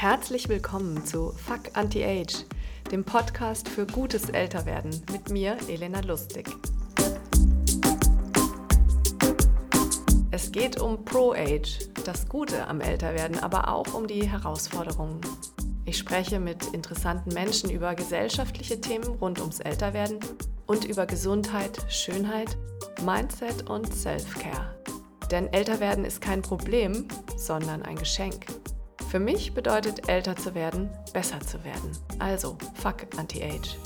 Herzlich willkommen zu Fuck Anti-Age, dem Podcast für gutes Älterwerden mit mir, Elena Lustig. Es geht um Pro-Age, das Gute am Älterwerden, aber auch um die Herausforderungen. Ich spreche mit interessanten Menschen über gesellschaftliche Themen rund ums Älterwerden und über Gesundheit, Schönheit, Mindset und Self-Care. Denn Älterwerden ist kein Problem, sondern ein Geschenk. Für mich bedeutet älter zu werden, besser zu werden. Also, fuck Anti-Age.